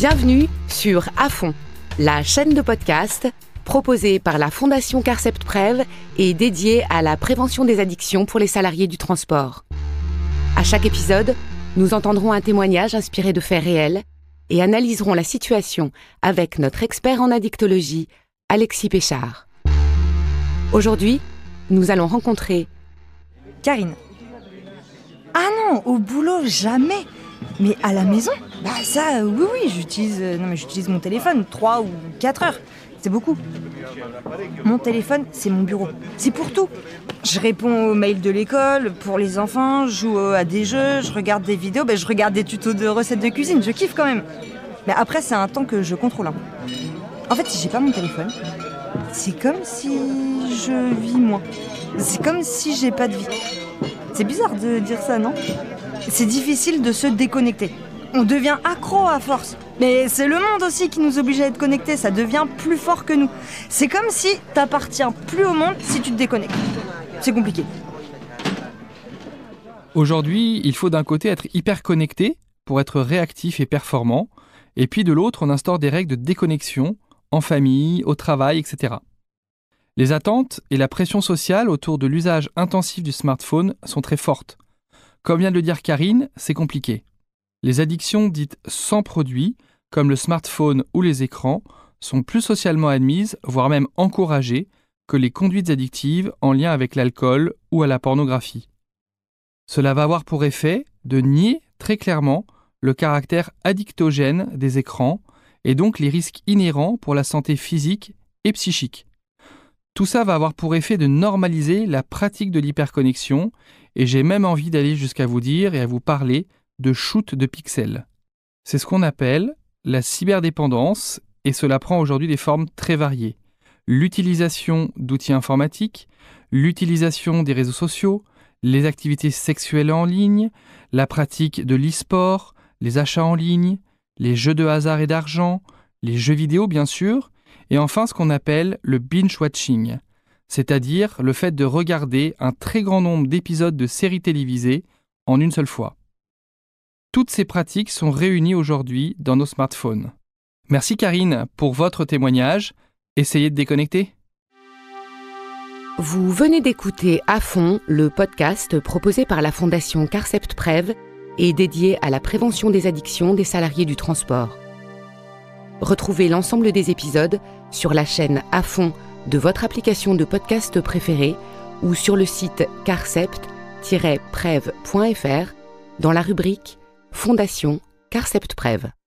Bienvenue sur À fond, la chaîne de podcast proposée par la Fondation Carcept Prev et dédiée à la prévention des addictions pour les salariés du transport. À chaque épisode, nous entendrons un témoignage inspiré de faits réels et analyserons la situation avec notre expert en addictologie, Alexis Péchard. Aujourd'hui, nous allons rencontrer Karine. Ah non, au boulot, jamais. Mais à la maison Bah ça, oui, oui, j'utilise, euh, non mais j'utilise mon téléphone 3 ou 4 heures. C'est beaucoup. Mon téléphone, c'est mon bureau. C'est pour tout. Je réponds aux mails de l'école, pour les enfants, je joue à des jeux, je regarde des vidéos, bah, je regarde des tutos de recettes de cuisine, je kiffe quand même. Mais après, c'est un temps que je contrôle. hein. En fait, si j'ai pas mon téléphone, c'est comme si je vis moins. C'est comme si j'ai pas de vie. C'est bizarre de dire ça, non? C'est difficile de se déconnecter. On devient accro à force. Mais c'est le monde aussi qui nous oblige à être connectés, ça devient plus fort que nous. C'est comme si t'appartiens plus au monde si tu te déconnectes. C'est compliqué. Aujourd'hui, il faut d'un côté être hyper connecté pour être réactif et performant, et puis de l'autre, on instaure des règles de déconnexion en famille, au travail, etc. Les attentes et la pression sociale autour de l'usage intensif du smartphone sont très fortes. Comme vient de le dire Karine, c'est compliqué. Les addictions dites sans produit, comme le smartphone ou les écrans, sont plus socialement admises, voire même encouragées, que les conduites addictives en lien avec l'alcool ou à la pornographie. Cela va avoir pour effet de nier très clairement le caractère addictogène des écrans et donc les risques inhérents pour la santé physique et psychique. Tout ça va avoir pour effet de normaliser la pratique de l'hyperconnexion et j'ai même envie d'aller jusqu'à vous dire et à vous parler de shoot de pixels. C'est ce qu'on appelle la cyberdépendance et cela prend aujourd'hui des formes très variées. L'utilisation d'outils informatiques, l'utilisation des réseaux sociaux, les activités sexuelles en ligne, la pratique de l'e-sport, les achats en ligne, les jeux de hasard et d'argent, les jeux vidéo bien sûr, et enfin ce qu'on appelle le binge-watching, c'est-à-dire le fait de regarder un très grand nombre d'épisodes de séries télévisées en une seule fois. Toutes ces pratiques sont réunies aujourd'hui dans nos smartphones. Merci Karine pour votre témoignage. Essayez de déconnecter. Vous venez d'écouter À fond, le podcast proposé par la Fondation Carcept Prev et dédié à la prévention des addictions des salariés du transport. Retrouvez l'ensemble des épisodes sur la chaîne À fond de votre application de podcast préférée ou sur le site carcept-prev.fr dans la rubrique Fondation Carcept Prev.